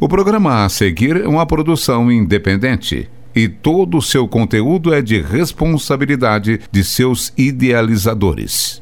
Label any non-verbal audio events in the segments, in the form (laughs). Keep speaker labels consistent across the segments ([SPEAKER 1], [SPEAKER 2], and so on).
[SPEAKER 1] O programa a seguir é uma produção independente e todo o seu conteúdo é de responsabilidade de seus idealizadores.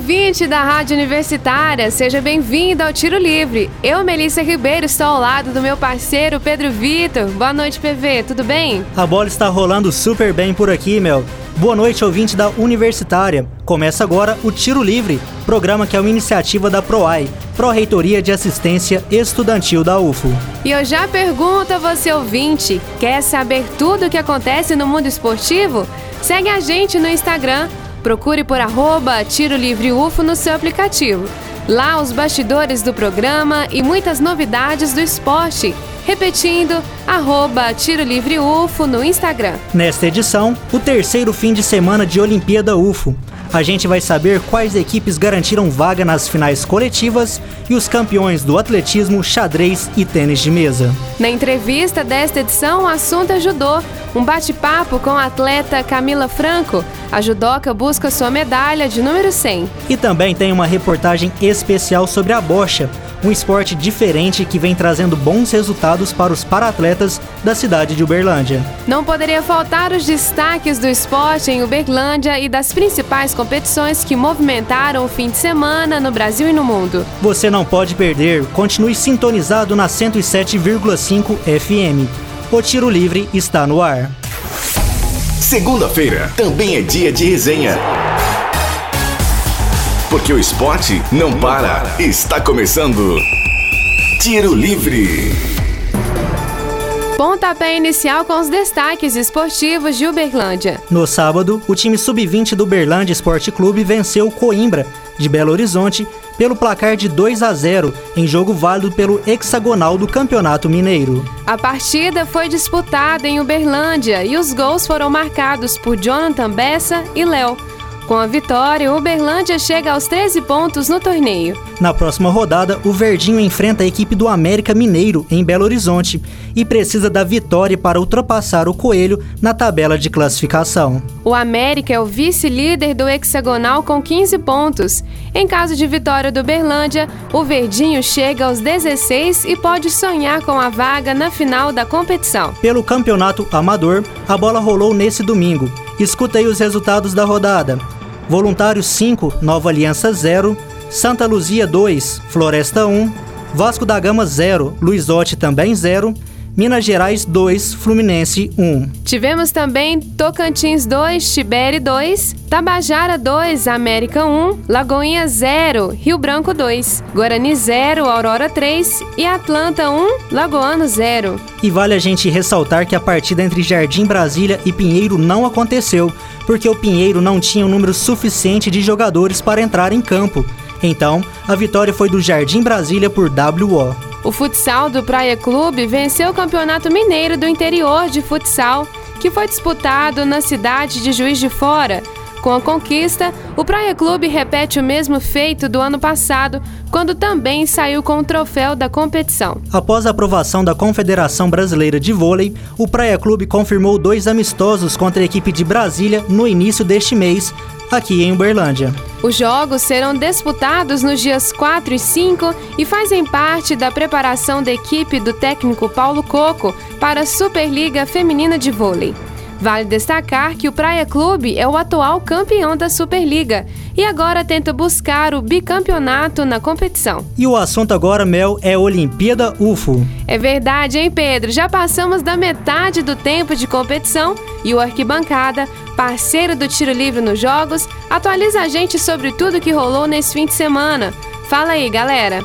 [SPEAKER 2] Ouvinte da Rádio Universitária, seja bem-vindo ao Tiro Livre. Eu, Melissa Ribeiro, estou ao lado do meu parceiro Pedro Vitor. Boa noite, PV, tudo bem?
[SPEAKER 3] A bola está rolando super bem por aqui, Mel. Boa noite, ouvinte da Universitária. Começa agora o Tiro Livre, programa que é uma iniciativa da PROAI, Pró-Reitoria de Assistência Estudantil da UFO.
[SPEAKER 2] E eu já pergunto a você, ouvinte, quer saber tudo o que acontece no mundo esportivo? Segue a gente no Instagram, procure por arroba Tiro Livre UFO no seu aplicativo. Lá os bastidores do programa e muitas novidades do esporte. Repetindo, arroba Tiro Livre UFO no Instagram.
[SPEAKER 3] Nesta edição, o terceiro fim de semana de Olimpíada UFO. A gente vai saber quais equipes garantiram vaga nas finais coletivas e os campeões do atletismo, xadrez e tênis de mesa.
[SPEAKER 2] Na entrevista desta edição, o assunto é judô. Um bate-papo com a atleta Camila Franco. A judoca busca sua medalha de número 100.
[SPEAKER 3] E também tem uma reportagem especial sobre a bocha, um esporte diferente que vem trazendo bons resultados para os paratletas da cidade de Uberlândia.
[SPEAKER 2] Não poderia faltar os destaques do esporte em Uberlândia e das principais competições que movimentaram o fim de semana no Brasil e no mundo.
[SPEAKER 3] Você não pode perder, continue sintonizado na 107,5 FM. O Tiro Livre está no ar.
[SPEAKER 4] Segunda-feira também é dia de resenha. Porque o esporte não para. Está começando. Tiro Livre.
[SPEAKER 2] Pontapé inicial com os destaques esportivos de Uberlândia.
[SPEAKER 3] No sábado, o time sub-20 do Uberlândia Esporte Clube venceu o Coimbra, de Belo Horizonte, pelo placar de 2 a 0 em jogo válido pelo hexagonal do Campeonato Mineiro.
[SPEAKER 2] A partida foi disputada em Uberlândia e os gols foram marcados por Jonathan Bessa e Léo. Com a vitória, o Uberlândia chega aos 13 pontos no torneio.
[SPEAKER 3] Na próxima rodada, o Verdinho enfrenta a equipe do América Mineiro, em Belo Horizonte, e precisa da vitória para ultrapassar o Coelho na tabela de classificação.
[SPEAKER 2] O América é o vice-líder do hexagonal com 15 pontos. Em caso de vitória do Uberlândia, o Verdinho chega aos 16 e pode sonhar com a vaga na final da competição.
[SPEAKER 3] Pelo campeonato amador, a bola rolou nesse domingo. Escuta aí os resultados da rodada. Voluntários 5, Nova Aliança 0, Santa Luzia 2, Floresta 1, Vasco da Gama 0, Luizote também 0, Minas Gerais 2, Fluminense 1.
[SPEAKER 2] Tivemos também Tocantins 2, Tibere 2, Tabajara 2, América 1, Lagoinha 0, Rio Branco 2, Guarani 0, Aurora 3 e Atlanta 1, Lagoano 0.
[SPEAKER 3] E vale a gente ressaltar que a partida entre Jardim Brasília e Pinheiro não aconteceu, porque o Pinheiro não tinha um número suficiente de jogadores para entrar em campo. Então, a vitória foi do Jardim Brasília por WO.
[SPEAKER 2] O futsal do Praia Clube venceu o Campeonato Mineiro do Interior de Futsal, que foi disputado na cidade de Juiz de Fora. Com a conquista, o Praia Clube repete o mesmo feito do ano passado, quando também saiu com o troféu da competição.
[SPEAKER 3] Após a aprovação da Confederação Brasileira de Vôlei, o Praia Clube confirmou dois amistosos contra a equipe de Brasília no início deste mês, aqui em Uberlândia.
[SPEAKER 2] Os jogos serão disputados nos dias 4 e 5 e fazem parte da preparação da equipe do técnico Paulo Coco para a Superliga Feminina de Vôlei. Vale destacar que o Praia Clube é o atual campeão da Superliga e agora tenta buscar o bicampeonato na competição.
[SPEAKER 3] E o assunto agora, Mel, é Olimpíada UFO.
[SPEAKER 2] É verdade, hein, Pedro? Já passamos da metade do tempo de competição e o Arquibancada, parceiro do Tiro Livre nos Jogos, atualiza a gente sobre tudo que rolou nesse fim de semana. Fala aí, galera!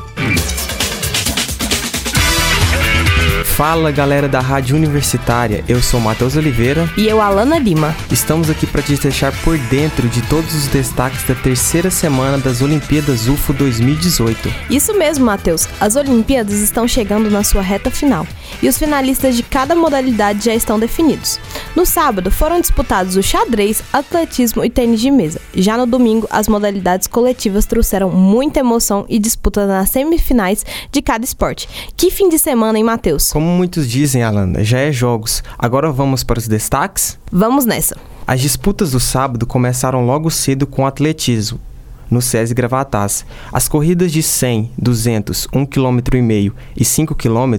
[SPEAKER 5] Fala galera da Rádio Universitária, eu sou Matheus Oliveira
[SPEAKER 6] e eu Alana Lima.
[SPEAKER 5] Estamos aqui para te deixar por dentro de todos os destaques da terceira semana das Olimpíadas UFO 2018.
[SPEAKER 6] Isso mesmo, Matheus. As Olimpíadas estão chegando na sua reta final e os finalistas de cada modalidade já estão definidos. No sábado foram disputados o xadrez, atletismo e tênis de mesa. Já no domingo, as modalidades coletivas trouxeram muita emoção e disputa nas semifinais de cada esporte. Que fim de semana, hein, Matheus?
[SPEAKER 5] Como muitos dizem, Alana, já é jogos. Agora vamos para os destaques?
[SPEAKER 6] Vamos nessa.
[SPEAKER 5] As disputas do sábado começaram logo cedo com o atletismo. No SESI Gravatas. As corridas de 100, 200, 1,5 km e 5 km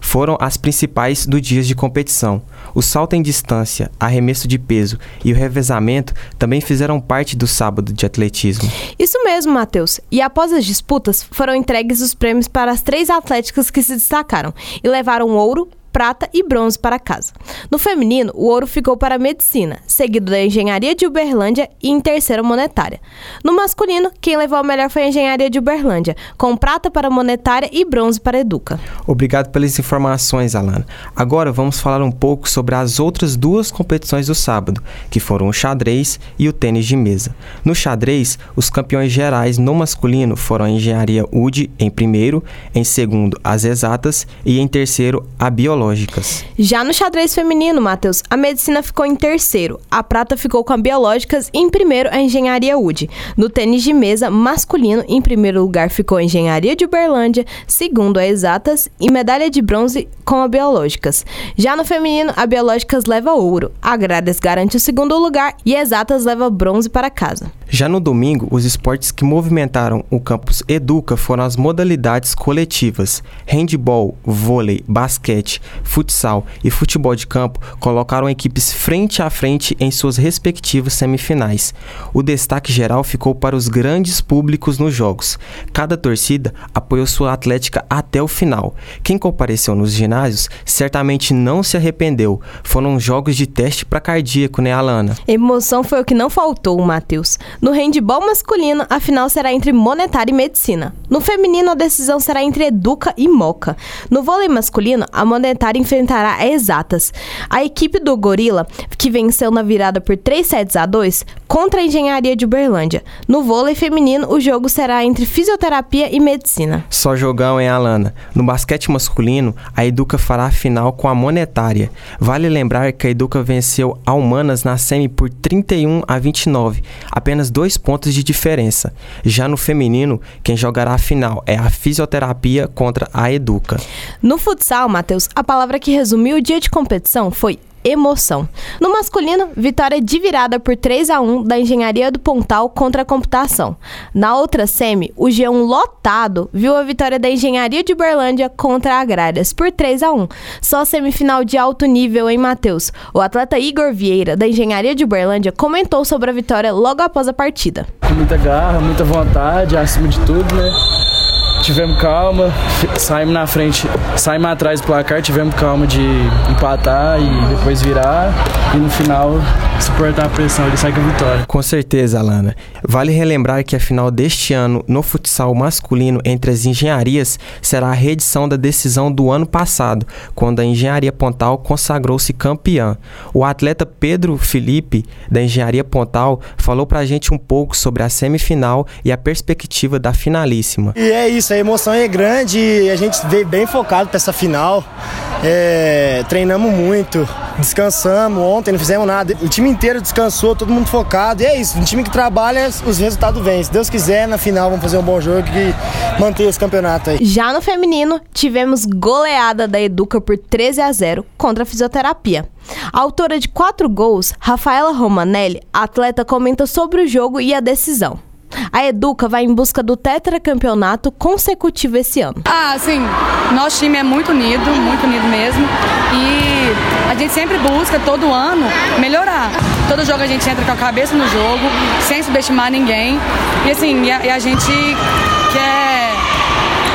[SPEAKER 5] foram as principais do dias de competição. O salto em distância, arremesso de peso e o revezamento também fizeram parte do sábado de atletismo.
[SPEAKER 6] Isso mesmo, Matheus. E após as disputas, foram entregues os prêmios para as três atléticas que se destacaram e levaram ouro, prata e bronze para casa. No feminino, o ouro ficou para a medicina, seguido da engenharia de Uberlândia e em terceira monetária. No masculino, quem levou a melhor foi a engenharia de Uberlândia, com prata para monetária e bronze para Educa.
[SPEAKER 5] Obrigado pelas informações, Alana. Agora vamos falar um pouco sobre as outras duas competições do sábado, que foram o xadrez e o tênis de mesa. No xadrez, os campeões gerais no masculino foram a engenharia UD em primeiro, em segundo as exatas e em terceiro a biológica biológicas.
[SPEAKER 6] Já no xadrez feminino, Matheus, a medicina ficou em terceiro, a prata ficou com a biológicas e em primeiro a engenharia UD. No tênis de mesa masculino, em primeiro lugar ficou a engenharia de Uberlândia, segundo a exatas e medalha de bronze com a biológicas. Já no feminino, a biológicas leva ouro, a agrárias garante o segundo lugar e a exatas leva bronze para casa.
[SPEAKER 5] Já no domingo, os esportes que movimentaram o campus Educa foram as modalidades coletivas. Handball, vôlei, basquete, futsal e futebol de campo colocaram equipes frente a frente em suas respectivas semifinais. O destaque geral ficou para os grandes públicos nos jogos. Cada torcida apoiou sua atlética até o final. Quem compareceu nos ginásios certamente não se arrependeu. Foram jogos de teste para cardíaco, né, Alana?
[SPEAKER 6] Emoção foi o que não faltou, Matheus. No handball masculino, a final será entre Monetária e Medicina. No feminino, a decisão será entre Educa e Moca. No vôlei masculino, a Monetária enfrentará a Exatas. A equipe do Gorila, que venceu na virada por 3 sets a 2, contra a Engenharia de Uberlândia. No vôlei feminino, o jogo será entre Fisioterapia e Medicina.
[SPEAKER 5] Só jogão, hein, Alana? No basquete masculino, a Educa fará a final com a Monetária. Vale lembrar que a Educa venceu a Humanas na semi por 31 a 29. Apenas apenas dois pontos de diferença. Já no feminino, quem jogará a final é a fisioterapia contra a Educa.
[SPEAKER 6] No futsal, Matheus, a palavra que resumiu o dia de competição foi emoção. No masculino, vitória de virada por 3 a 1 da Engenharia do Pontal contra a computação. Na outra semi, o G1 lotado viu a vitória da Engenharia de Berlândia contra a Agrárias por 3 a 1. Só semifinal de alto nível em Mateus. O atleta Igor Vieira da Engenharia de Berlândia comentou sobre a vitória logo após a partida.
[SPEAKER 7] Muita garra, muita vontade, acima de tudo, né? Tivemos calma, saímos na frente, saímos atrás do placar, tivemos calma de empatar e depois virar e no final suportar a pressão, ele sai com a vitória.
[SPEAKER 5] Com certeza, Alana. Vale relembrar que a final deste ano no futsal masculino entre as engenharias será a reedição da decisão do ano passado, quando a Engenharia Pontal consagrou-se campeã. O atleta Pedro Felipe, da Engenharia Pontal, falou pra gente um pouco sobre a semifinal e a perspectiva da finalíssima.
[SPEAKER 8] E é isso, a emoção é grande e a gente veio bem focado para essa final. É, treinamos muito, descansamos ontem, não fizemos nada. O time inteiro descansou, todo mundo focado. E é isso, um time que trabalha, os resultados vêm. Se Deus quiser, na final vamos fazer um bom jogo e manter esse campeonato aí.
[SPEAKER 6] Já no feminino, tivemos goleada da Educa por 13 a 0 contra a fisioterapia. A autora de quatro gols, Rafaela Romanelli, atleta, comenta sobre o jogo e a decisão. A Educa vai em busca do tetracampeonato consecutivo esse ano.
[SPEAKER 9] Ah, sim. Nosso time é muito unido, muito unido mesmo. E a gente sempre busca, todo ano, melhorar. Todo jogo a gente entra com a cabeça no jogo, sem subestimar ninguém. E assim, e a, e a gente quer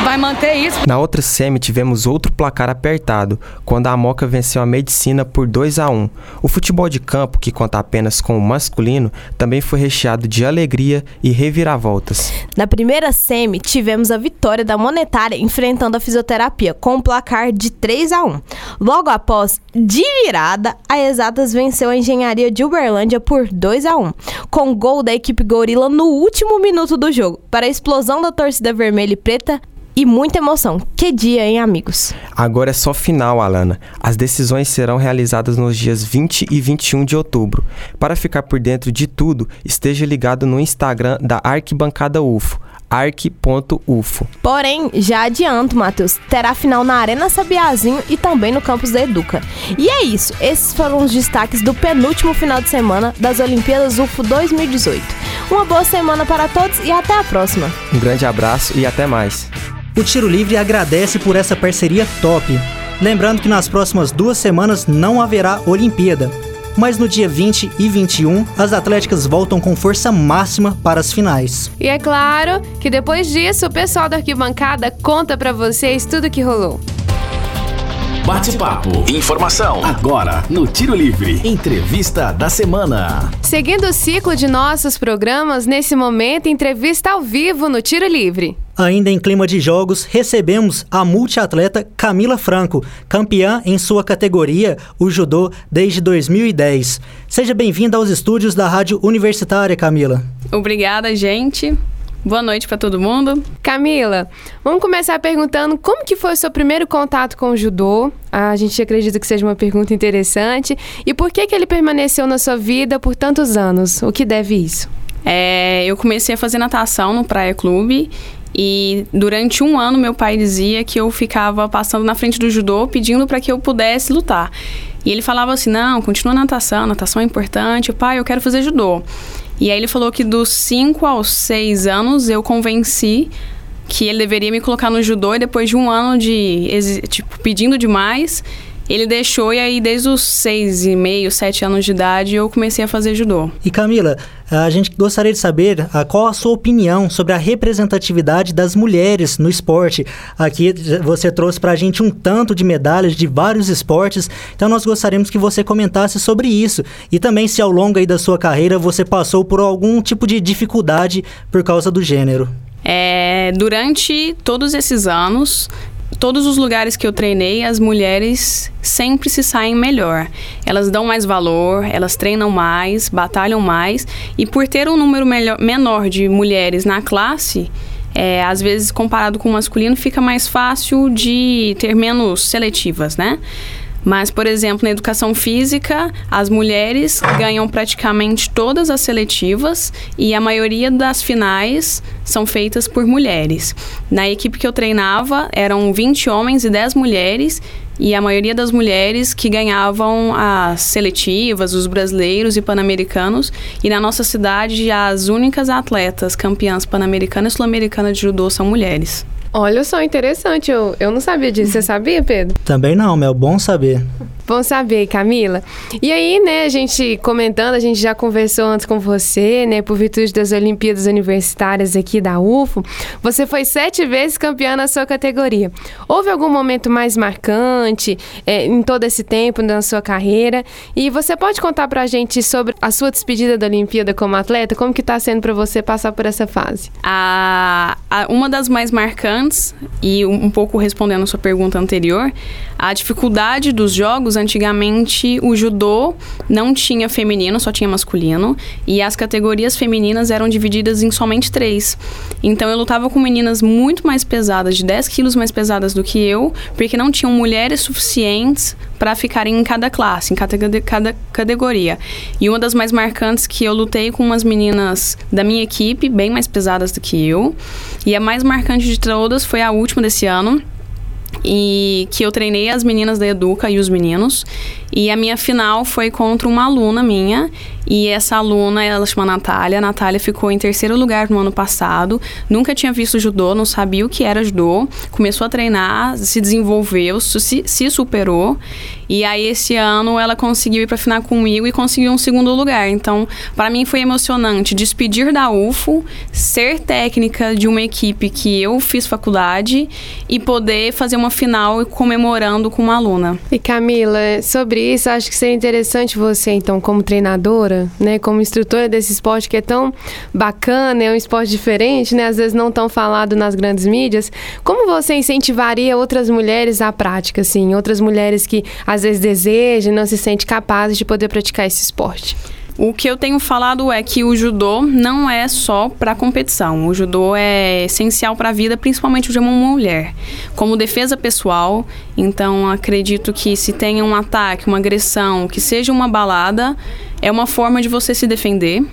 [SPEAKER 9] vai manter isso.
[SPEAKER 5] Na outra semi tivemos outro placar apertado, quando a Moca venceu a Medicina por 2 a 1. O futebol de campo, que conta apenas com o masculino, também foi recheado de alegria e reviravoltas.
[SPEAKER 6] Na primeira semi, tivemos a vitória da Monetária enfrentando a fisioterapia com um placar de 3 a 1. Logo após, de virada, a Exatas venceu a Engenharia de Uberlândia por 2 a 1, com gol da equipe Gorila no último minuto do jogo, para a explosão da torcida vermelha e preta e muita emoção. Que dia, hein, amigos?
[SPEAKER 5] Agora é só final, Alana. As decisões serão realizadas nos dias 20 e 21 de outubro. Para ficar por dentro de tudo, esteja ligado no Instagram da Arquibancada UFO arc.ufo.
[SPEAKER 6] Porém, já adianto, Matheus, terá final na Arena Sabiazinho e também no campus da Educa. E é isso, esses foram os destaques do penúltimo final de semana das Olimpíadas UFO 2018. Uma boa semana para todos e até a próxima.
[SPEAKER 5] Um grande abraço e até mais.
[SPEAKER 3] O Tiro Livre agradece por essa parceria top. Lembrando que nas próximas duas semanas não haverá Olimpíada, mas no dia 20 e 21 as atléticas voltam com força máxima para as finais.
[SPEAKER 2] E é claro que depois disso o pessoal da arquibancada conta para vocês tudo que rolou.
[SPEAKER 4] Bate-papo. Informação. Agora, no Tiro Livre. Entrevista da semana.
[SPEAKER 2] Seguindo o ciclo de nossos programas, nesse momento, entrevista ao vivo no Tiro Livre.
[SPEAKER 3] Ainda em clima de jogos, recebemos a multiatleta Camila Franco, campeã em sua categoria, o judô, desde 2010. Seja bem-vinda aos estúdios da Rádio Universitária, Camila.
[SPEAKER 10] Obrigada, gente. Boa noite para todo mundo.
[SPEAKER 2] Camila, vamos começar perguntando como que foi o seu primeiro contato com o judô? A gente acredita que seja uma pergunta interessante. E por que que ele permaneceu na sua vida por tantos anos? O que deve isso?
[SPEAKER 10] É, eu comecei a fazer natação no Praia Clube e durante um ano meu pai dizia que eu ficava passando na frente do judô pedindo para que eu pudesse lutar. E ele falava assim: não, continua natação, natação é importante. Pai, eu quero fazer judô. E aí ele falou que dos 5 aos 6 anos eu convenci que ele deveria me colocar no judô e depois de um ano de tipo, pedindo demais, ele deixou e aí desde os seis e meio, sete anos de idade eu comecei a fazer judô.
[SPEAKER 3] E Camila, a gente gostaria de saber a, qual a sua opinião sobre a representatividade das mulheres no esporte. Aqui você trouxe para a gente um tanto de medalhas de vários esportes, então nós gostaríamos que você comentasse sobre isso. E também se ao longo aí da sua carreira você passou por algum tipo de dificuldade por causa do gênero.
[SPEAKER 10] É, durante todos esses anos, todos os lugares que eu treinei, as mulheres sempre se saem melhor. Elas dão mais valor, elas treinam mais, batalham mais. E por ter um número melhor, menor de mulheres na classe, é, às vezes comparado com o masculino, fica mais fácil de ter menos seletivas, né? Mas, por exemplo, na educação física, as mulheres ganham praticamente todas as seletivas e a maioria das finais são feitas por mulheres. Na equipe que eu treinava, eram 20 homens e 10 mulheres. E a maioria das mulheres que ganhavam as seletivas, os brasileiros e pan-americanos. E na nossa cidade, as únicas atletas campeãs pan-americanas e sul-americanas de judô são mulheres.
[SPEAKER 2] Olha só, interessante. Eu, eu não sabia disso. Você sabia, Pedro?
[SPEAKER 3] Também não, Mel. Bom saber.
[SPEAKER 2] Bom saber, Camila. E aí, né, a gente comentando, a gente já conversou antes com você, né, por virtude das Olimpíadas Universitárias aqui da UFO, você foi sete vezes campeã na sua categoria. Houve algum momento mais marcante é, em todo esse tempo na sua carreira? E você pode contar pra gente sobre a sua despedida da Olimpíada como atleta? Como que tá sendo para você passar por essa fase?
[SPEAKER 10] A, a, uma das mais marcantes, e um, um pouco respondendo a sua pergunta anterior, a dificuldade dos jogos antigamente o judô não tinha feminino, só tinha masculino. E as categorias femininas eram divididas em somente três. Então eu lutava com meninas muito mais pesadas, de 10 quilos mais pesadas do que eu, porque não tinham mulheres suficientes para ficarem em cada classe, em cada, cada categoria. E uma das mais marcantes que eu lutei com umas meninas da minha equipe, bem mais pesadas do que eu. E a mais marcante de todas foi a última desse ano e que eu treinei as meninas da Educa e os meninos. E a minha final foi contra uma aluna minha. E essa aluna, ela chama Natália. A Natália ficou em terceiro lugar no ano passado. Nunca tinha visto judô, não sabia o que era judô. Começou a treinar, se desenvolveu, se, se superou. E aí esse ano ela conseguiu ir para final comigo e conseguiu um segundo lugar. Então, para mim foi emocionante despedir da UFO, ser técnica de uma equipe que eu fiz faculdade e poder fazer uma final comemorando com uma aluna.
[SPEAKER 2] E Camila, sobre isso, acho que seria interessante você, então, como treinadora, né, como instrutora desse esporte que é tão bacana, é um esporte diferente, né, às vezes não tão falado nas grandes mídias, como você incentivaria outras mulheres à prática, assim, outras mulheres que às vezes desejam, não se sentem capazes de poder praticar esse esporte?
[SPEAKER 10] O que eu tenho falado é que o judô não é só para competição. O judô é essencial para a vida, principalmente de uma mulher, como defesa pessoal. Então, acredito que se tenha um ataque, uma agressão, que seja uma balada, é uma forma de você se defender.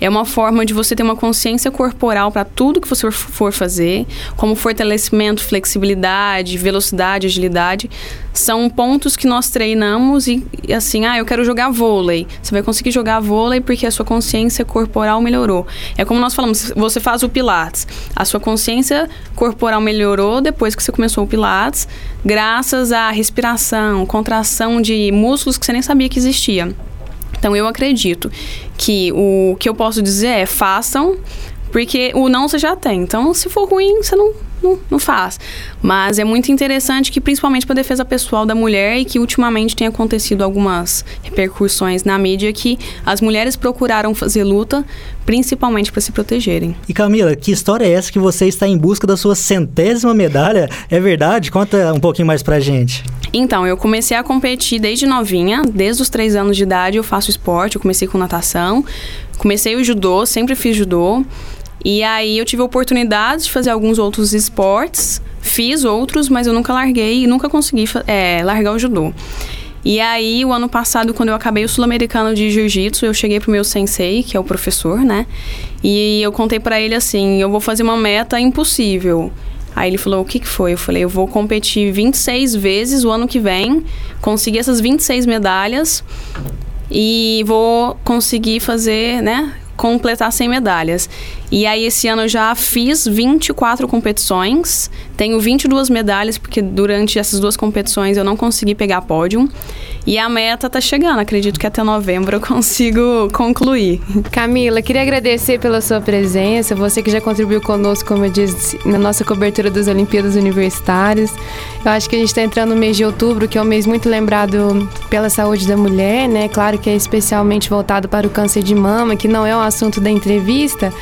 [SPEAKER 10] É uma forma de você ter uma consciência corporal para tudo que você for fazer, como fortalecimento, flexibilidade, velocidade, agilidade. São pontos que nós treinamos e, assim, ah, eu quero jogar vôlei. Você vai conseguir jogar vôlei porque a sua consciência corporal melhorou. É como nós falamos, você faz o Pilates. A sua consciência corporal melhorou depois que você começou o Pilates, graças à respiração, contração de músculos que você nem sabia que existia. Então eu acredito que o que eu posso dizer é façam, porque o não você já tem. Então, se for ruim, você não, não, não faz. Mas é muito interessante que, principalmente para a defesa pessoal da mulher, e que ultimamente tem acontecido algumas repercussões na mídia que as mulheres procuraram fazer luta principalmente para se protegerem.
[SPEAKER 3] E Camila, que história é essa que você está em busca da sua centésima medalha? É verdade? Conta um pouquinho mais pra gente.
[SPEAKER 10] Então, eu comecei a competir desde novinha, desde os três anos de idade eu faço esporte, eu comecei com natação, comecei o judô, sempre fiz judô. E aí eu tive a oportunidade de fazer alguns outros esportes, fiz outros, mas eu nunca larguei e nunca consegui é, largar o judô. E aí, o ano passado, quando eu acabei o Sul-Americano de Jiu-Jitsu, eu cheguei pro meu sensei, que é o professor, né? E eu contei para ele assim: eu vou fazer uma meta impossível. Aí ele falou: o que, que foi? Eu falei: eu vou competir 26 vezes o ano que vem, conseguir essas 26 medalhas e vou conseguir fazer, né? completar 100 medalhas. E aí esse ano eu já fiz 24 competições, tenho 22 medalhas porque durante essas duas competições eu não consegui pegar pódio. E a meta tá chegando, acredito que até novembro eu consigo concluir.
[SPEAKER 2] Camila, queria agradecer pela sua presença, você que já contribuiu conosco, como eu disse, na nossa cobertura das Olimpíadas Universitárias. Eu acho que a gente está entrando no mês de outubro, que é um mês muito lembrado pela saúde da mulher, né? Claro que é especialmente voltado para o câncer de mama, que não é um assunto da entrevista,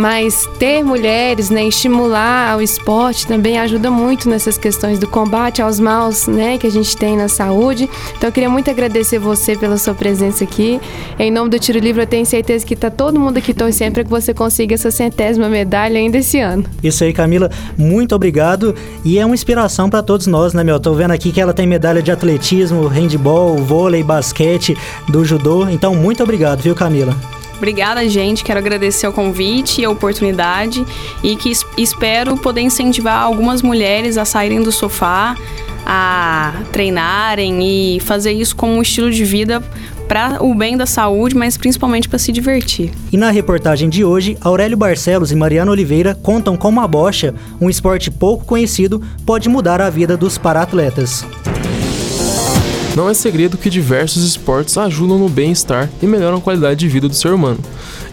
[SPEAKER 2] mas ter mulheres, né, estimular o esporte também ajuda muito nessas questões do combate aos maus, né, que a gente tem na saúde. Então eu queria muito agradecer você pela sua presença aqui. Em nome do Tiro Livre, eu tenho certeza que está todo mundo aqui torcendo para que você consiga essa centésima medalha ainda esse ano.
[SPEAKER 3] Isso aí, Camila. Muito obrigado. E é uma inspiração para todos nós, né, meu? Tô vendo aqui que ela tem medalha de atletismo, handball, vôlei, basquete, do judô. Então, muito obrigado, viu, Camila?
[SPEAKER 10] Obrigada, gente. Quero agradecer o convite e a oportunidade e que espero poder incentivar algumas mulheres a saírem do sofá, a treinarem e fazer isso como um estilo de vida para o bem da saúde, mas principalmente para se divertir.
[SPEAKER 3] E na reportagem de hoje, Aurélio Barcelos e Mariana Oliveira contam como a bocha, um esporte pouco conhecido, pode mudar a vida dos paratletas.
[SPEAKER 11] Não é segredo que diversos esportes ajudam no bem-estar e melhoram a qualidade de vida do ser humano.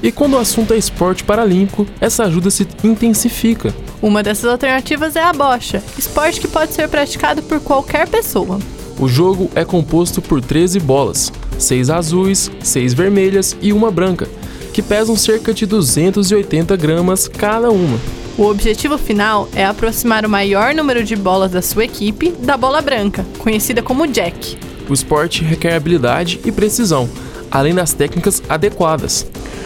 [SPEAKER 11] E quando o assunto é esporte paralímpico, essa ajuda se intensifica.
[SPEAKER 12] Uma dessas alternativas é a bocha, esporte que pode ser praticado por qualquer pessoa.
[SPEAKER 11] O jogo é composto por 13 bolas, 6 azuis, 6 vermelhas e uma branca, que pesam cerca de 280 gramas cada uma.
[SPEAKER 12] O objetivo final é aproximar o maior número de bolas da sua equipe da bola branca, conhecida como jack.
[SPEAKER 11] O esporte requer habilidade e precisão, além das técnicas adequadas.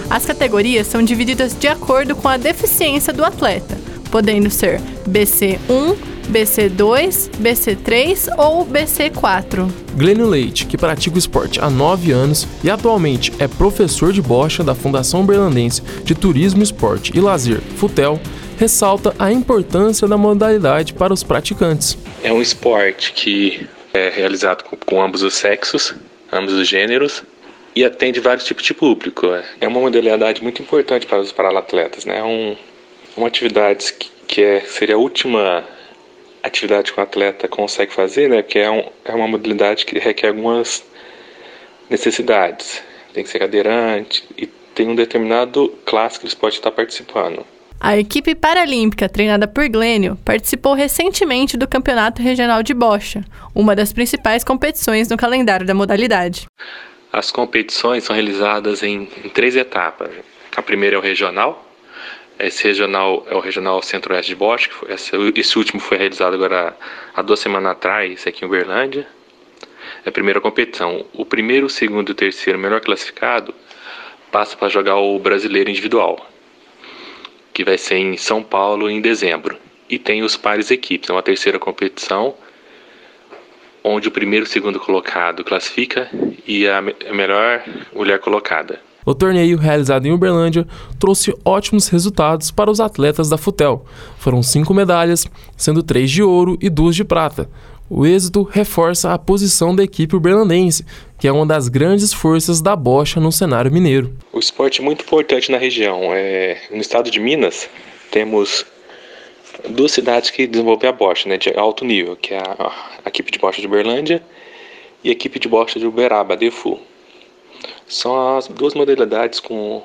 [SPEAKER 12] As categorias são divididas de acordo com a deficiência do atleta, podendo ser BC1, BC2, BC3 ou BC4.
[SPEAKER 11] Glênio Leite, que pratica o esporte há 9 anos e atualmente é professor de bocha da Fundação Berlandense de Turismo, Esporte e Lazer, FUTEL, ressalta a importância da modalidade para os praticantes.
[SPEAKER 13] É um esporte que é realizado com, com ambos os sexos, ambos os gêneros, e atende vários tipos de público. É uma modalidade muito importante para os paraatletas, né? É um, uma atividade que, que é, seria a última atividade que um atleta consegue fazer, né? Porque é, um, é uma modalidade que requer algumas necessidades. Tem que ser cadeirante e tem um determinado classe que eles podem estar participando.
[SPEAKER 12] A equipe paralímpica, treinada por Glênio, participou recentemente do Campeonato Regional de Bocha, uma das principais competições no calendário da modalidade.
[SPEAKER 13] As competições são realizadas em, em três etapas. A primeira é o regional. Esse regional é o Regional Centro-Oeste de Bocha. Esse, esse, último foi realizado agora há duas semanas atrás, aqui em Uberlândia. É a primeira competição. O primeiro, segundo e terceiro melhor classificado passa para jogar o brasileiro individual que vai ser em São Paulo em dezembro. E tem os pares equipes, é uma terceira competição, onde o primeiro e segundo colocado classifica e a melhor mulher colocada.
[SPEAKER 11] O torneio, realizado em Uberlândia, trouxe ótimos resultados para os atletas da Futel. Foram cinco medalhas, sendo três de ouro e duas de prata. O êxito reforça a posição da equipe uberlandense, que é uma das grandes forças da bocha no cenário mineiro.
[SPEAKER 13] O esporte é muito importante na região. É, no estado de Minas, temos duas cidades que desenvolvem a bocha né, de alto nível, que é a, a equipe de bocha de Uberlândia e a equipe de bocha de Uberaba, DEFU. São as duas modalidades com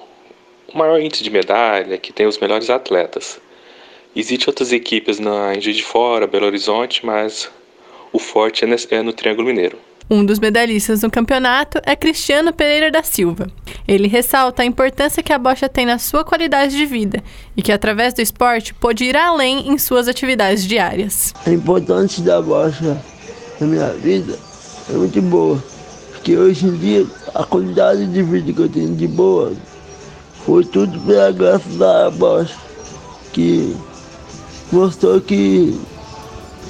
[SPEAKER 13] o maior índice de medalha, que tem os melhores atletas. Existem outras equipes na, em de Fora, Belo Horizonte, mas o forte é, é no Triângulo Mineiro.
[SPEAKER 12] Um dos medalhistas no campeonato é Cristiano Pereira da Silva. Ele ressalta a importância que a bocha tem na sua qualidade de vida e que, através do esporte, pode ir além em suas atividades diárias.
[SPEAKER 14] A importância da bocha na minha vida é muito boa, porque hoje em dia a qualidade de vida que eu tenho de boa foi tudo pela graça da bocha, que mostrou que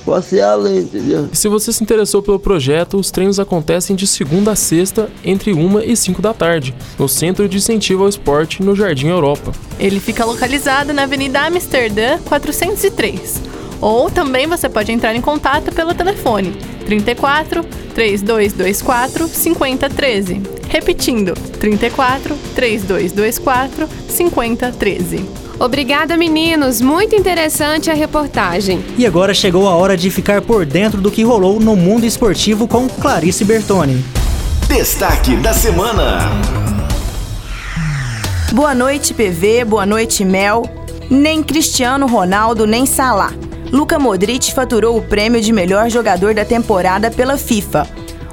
[SPEAKER 14] posso ir além, entendeu?
[SPEAKER 11] E se você se interessou pelo projeto, os treinos acontecem de segunda a sexta, entre 1 e 5 da tarde, no Centro de Incentivo ao Esporte, no Jardim Europa.
[SPEAKER 12] Ele fica localizado na Avenida Amsterdã 403. Ou também você pode entrar em contato pelo telefone 34 3224 5013. Repetindo, 34 3224 5013.
[SPEAKER 2] Obrigada, meninos. Muito interessante a reportagem.
[SPEAKER 3] E agora chegou a hora de ficar por dentro do que rolou no mundo esportivo com Clarice Bertoni.
[SPEAKER 4] Destaque da semana.
[SPEAKER 15] Boa noite, PV. Boa noite, Mel. Nem Cristiano Ronaldo, nem Salah. Luka Modric faturou o prêmio de melhor jogador da temporada pela FIFA.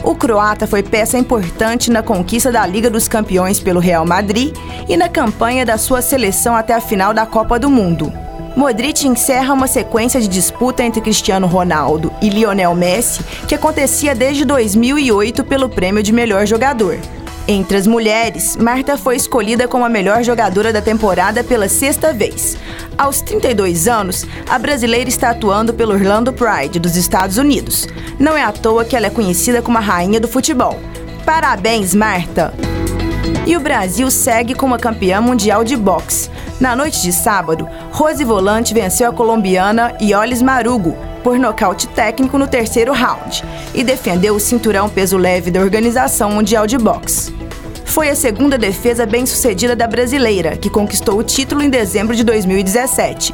[SPEAKER 15] O croata foi peça importante na conquista da Liga dos Campeões pelo Real Madrid e na campanha da sua seleção até a final da Copa do Mundo. Modric encerra uma sequência de disputa entre Cristiano Ronaldo e Lionel Messi que acontecia desde 2008 pelo prêmio de melhor jogador. Entre as mulheres, Marta foi escolhida como a melhor jogadora da temporada pela sexta vez. Aos 32 anos, a brasileira está atuando pelo Orlando Pride dos Estados Unidos. Não é à toa que ela é conhecida como a rainha do futebol. Parabéns, Marta! E o Brasil segue como a campeã mundial de boxe. Na noite de sábado, Rose Volante venceu a colombiana Iolis Marugo por nocaute técnico no terceiro round e defendeu o cinturão peso leve da Organização Mundial de Boxe. Foi a segunda defesa bem-sucedida da brasileira, que conquistou o título em dezembro de 2017.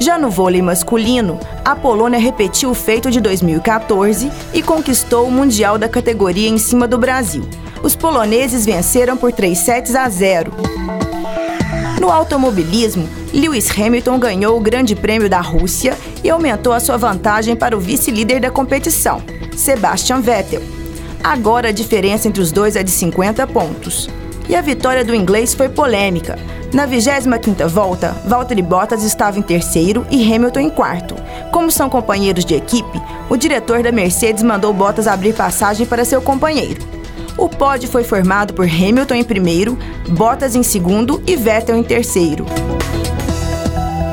[SPEAKER 15] Já no vôlei masculino, a Polônia repetiu o feito de 2014 e conquistou o Mundial da categoria em cima do Brasil. Os poloneses venceram por 3 sets a 0. No automobilismo, Lewis Hamilton ganhou o Grande Prêmio da Rússia e aumentou a sua vantagem para o vice-líder da competição, Sebastian Vettel. Agora a diferença entre os dois é de 50 pontos. E a vitória do inglês foi polêmica. Na 25ª volta, Valtteri Bottas estava em terceiro e Hamilton em quarto. Como são companheiros de equipe, o diretor da Mercedes mandou Bottas abrir passagem para seu companheiro. O pódio foi formado por Hamilton em primeiro, Bottas em segundo e Vettel em terceiro.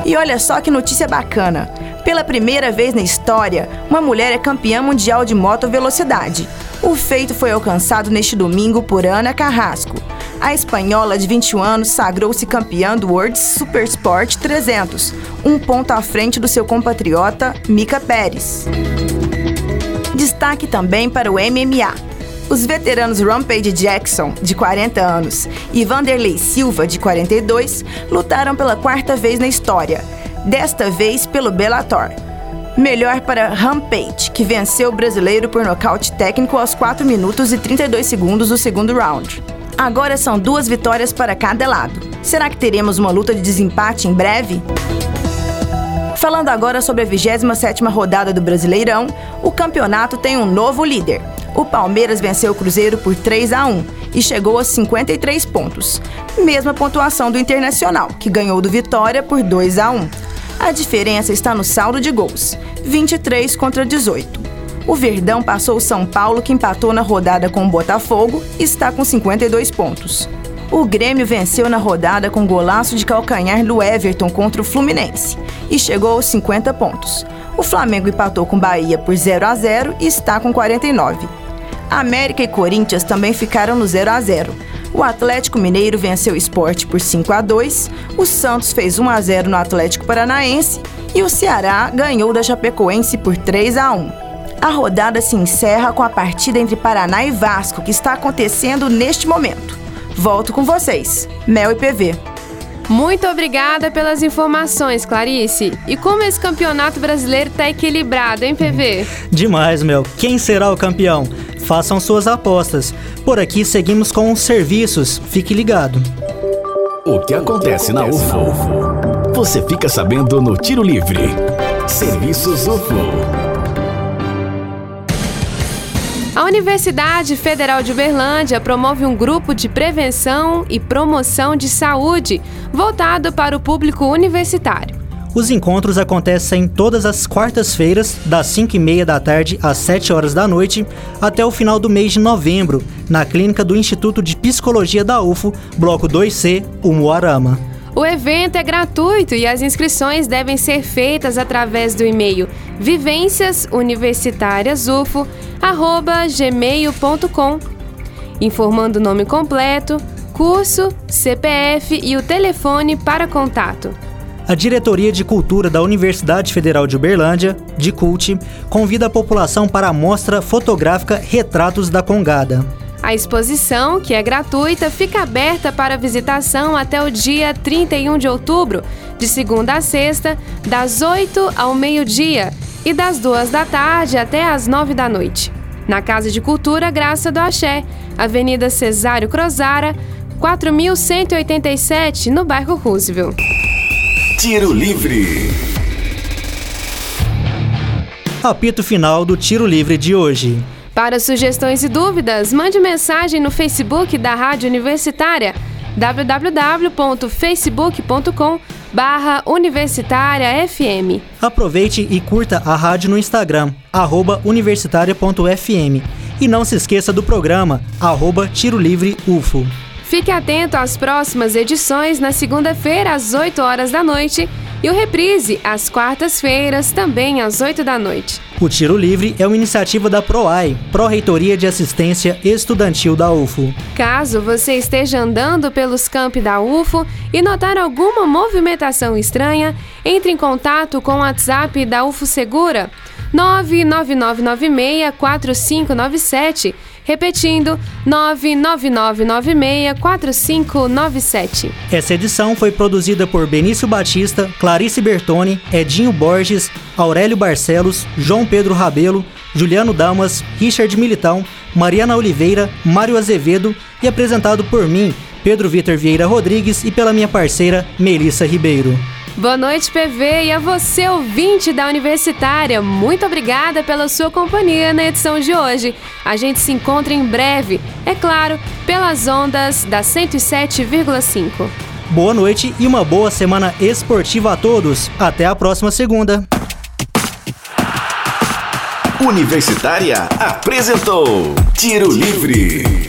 [SPEAKER 15] E olha só que notícia bacana! Pela primeira vez na história, uma mulher é campeã mundial de moto velocidade. O feito foi alcançado neste domingo por Ana Carrasco. A espanhola de 21 anos sagrou-se campeã do World Super Sport 300, um ponto à frente do seu compatriota Mika Pérez. Destaque também para o MMA. Os veteranos Rampage Jackson, de 40 anos, e Vanderlei Silva, de 42, lutaram pela quarta vez na história, desta vez pelo Bellator. Melhor para Rampage, que venceu o brasileiro por nocaute técnico aos 4 minutos e 32 segundos do segundo round. Agora são duas vitórias para cada lado. Será que teremos uma luta de desempate em breve? Falando agora sobre a 27ª rodada do Brasileirão, o campeonato tem um novo líder. O Palmeiras venceu o Cruzeiro por 3 a 1 e chegou a 53 pontos, mesma pontuação do Internacional, que ganhou do Vitória por 2 a 1. A diferença está no saldo de gols, 23 contra 18. O Verdão passou o São Paulo, que empatou na rodada com o Botafogo, e está com 52 pontos. O Grêmio venceu na rodada com golaço de calcanhar do Everton contra o Fluminense e chegou aos 50 pontos. O Flamengo empatou com Bahia por 0 a 0 e está com 49. América e Corinthians também ficaram no 0 a 0. O Atlético Mineiro venceu o Esporte por 5 a 2, o Santos fez 1 a 0 no Atlético Paranaense e o Ceará ganhou da Chapecoense por 3 a 1. A rodada se encerra com a partida entre Paraná e Vasco, que está acontecendo neste momento. Volto com vocês, Mel e PV.
[SPEAKER 2] Muito obrigada pelas informações, Clarice. E como esse campeonato brasileiro tá equilibrado, hein, PV? (laughs)
[SPEAKER 3] Demais, Mel. Quem será o campeão? Façam suas apostas. Por aqui seguimos com os serviços. Fique ligado.
[SPEAKER 4] O que acontece na UFO? Você fica sabendo no Tiro Livre. Serviços UFO.
[SPEAKER 2] Universidade Federal de Uberlândia promove um grupo de prevenção e promoção de saúde voltado para o público universitário.
[SPEAKER 3] Os encontros acontecem todas as quartas-feiras, das 5 e meia da tarde às 7 horas da noite, até o final do mês de novembro, na clínica do Instituto de Psicologia da UFO, Bloco 2C, Umuarama.
[SPEAKER 2] O evento é gratuito e as inscrições devem ser feitas através do e-mail vivenciasuniversitariasufo@gmail.com, informando o nome completo, curso, CPF e o telefone para contato.
[SPEAKER 3] A Diretoria de Cultura da Universidade Federal de Uberlândia, de CULT, convida a população para a mostra fotográfica Retratos da Congada.
[SPEAKER 2] A exposição, que é gratuita, fica aberta para visitação até o dia 31 de outubro, de segunda a sexta, das 8 ao meio-dia e das 2 da tarde até as 9 da noite. Na Casa de Cultura Graça do Axé, Avenida Cesário Crozara, 4187, no bairro Roosevelt.
[SPEAKER 4] Tiro Livre.
[SPEAKER 3] Apito final do Tiro Livre de hoje.
[SPEAKER 2] Para sugestões e dúvidas, mande mensagem no Facebook da Rádio Universitária www.facebook.com barra.
[SPEAKER 3] Aproveite e curta a rádio no Instagram, arroba universitária.fm. E não se esqueça do programa, arroba Tiro Livre UFO.
[SPEAKER 2] Fique atento às próximas edições na segunda-feira às 8 horas da noite e o reprise às quartas-feiras, também às 8 da noite.
[SPEAKER 3] O Tiro Livre é uma iniciativa da PROAI, Pró-Reitoria de Assistência Estudantil da UFO.
[SPEAKER 2] Caso você esteja andando pelos campi da UFO e notar alguma movimentação estranha, entre em contato com o WhatsApp da UFO Segura 999964597 Repetindo, 999964597.
[SPEAKER 3] Essa edição foi produzida por Benício Batista, Clarice Bertoni, Edinho Borges, Aurélio Barcelos, João Pedro Rabelo, Juliano Damas, Richard Militão, Mariana Oliveira, Mário Azevedo e apresentado por mim, Pedro Vitor Vieira Rodrigues e pela minha parceira Melissa Ribeiro.
[SPEAKER 2] Boa noite, PV, e a você, ouvinte da Universitária. Muito obrigada pela sua companhia na edição de hoje. A gente se encontra em breve, é claro, pelas ondas da 107,5.
[SPEAKER 3] Boa noite e uma boa semana esportiva a todos. Até a próxima segunda.
[SPEAKER 4] Universitária apresentou Tiro Livre.